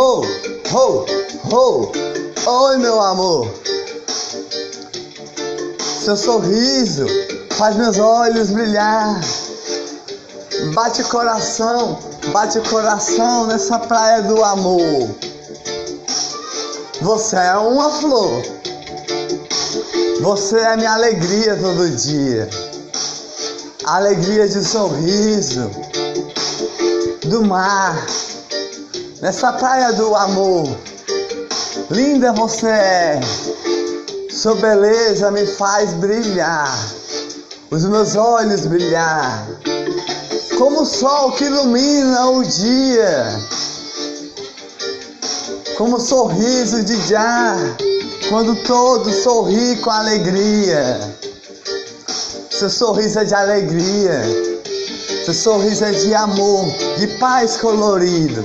Ho, ho, ho. Oi, meu amor. Seu sorriso faz meus olhos brilhar. Bate coração, bate coração nessa praia do amor. Você é uma flor. Você é minha alegria todo dia. Alegria de sorriso do mar. Nessa praia do amor. Linda você é. Sua beleza me faz brilhar. Os meus olhos brilhar. Como o sol que ilumina o dia como sorriso de já, quando todo sorri com alegria. Seu sorriso é de alegria, seu sorriso é de amor, de paz colorido.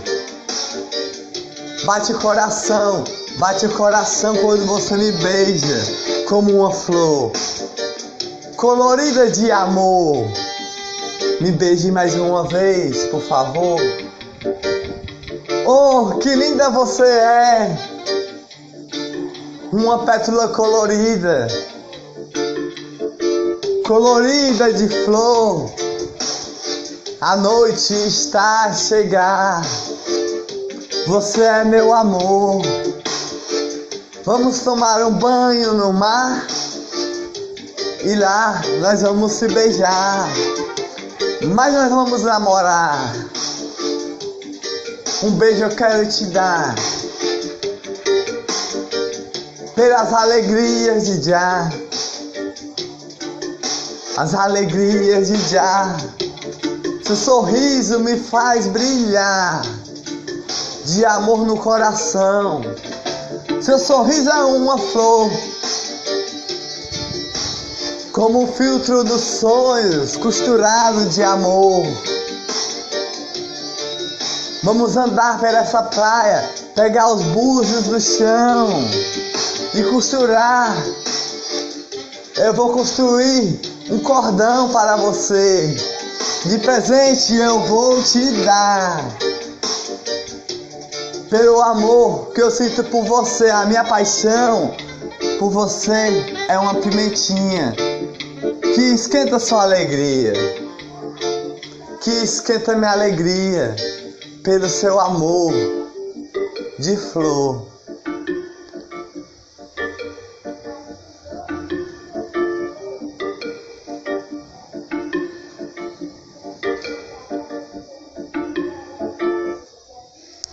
Bate coração, bate coração quando você me beija, como uma flor, colorida de amor. Me beije mais uma vez, por favor. Oh, que linda você é! Uma pétala colorida, colorida de flor. A noite está a chegar. Você é meu amor. Vamos tomar um banho no mar e lá nós vamos se beijar. Mas nós vamos namorar. Um beijo eu quero te dar pelas alegrias de já, as alegrias de já. Seu sorriso me faz brilhar de amor no coração. Seu sorriso é uma flor, como um filtro dos sonhos costurado de amor. Vamos andar por essa praia, pegar os búzios do chão e costurar. Eu vou construir um cordão para você. De presente eu vou te dar. Pelo amor que eu sinto por você, a minha paixão por você é uma pimentinha que esquenta sua alegria, que esquenta minha alegria pelo seu amor de flor.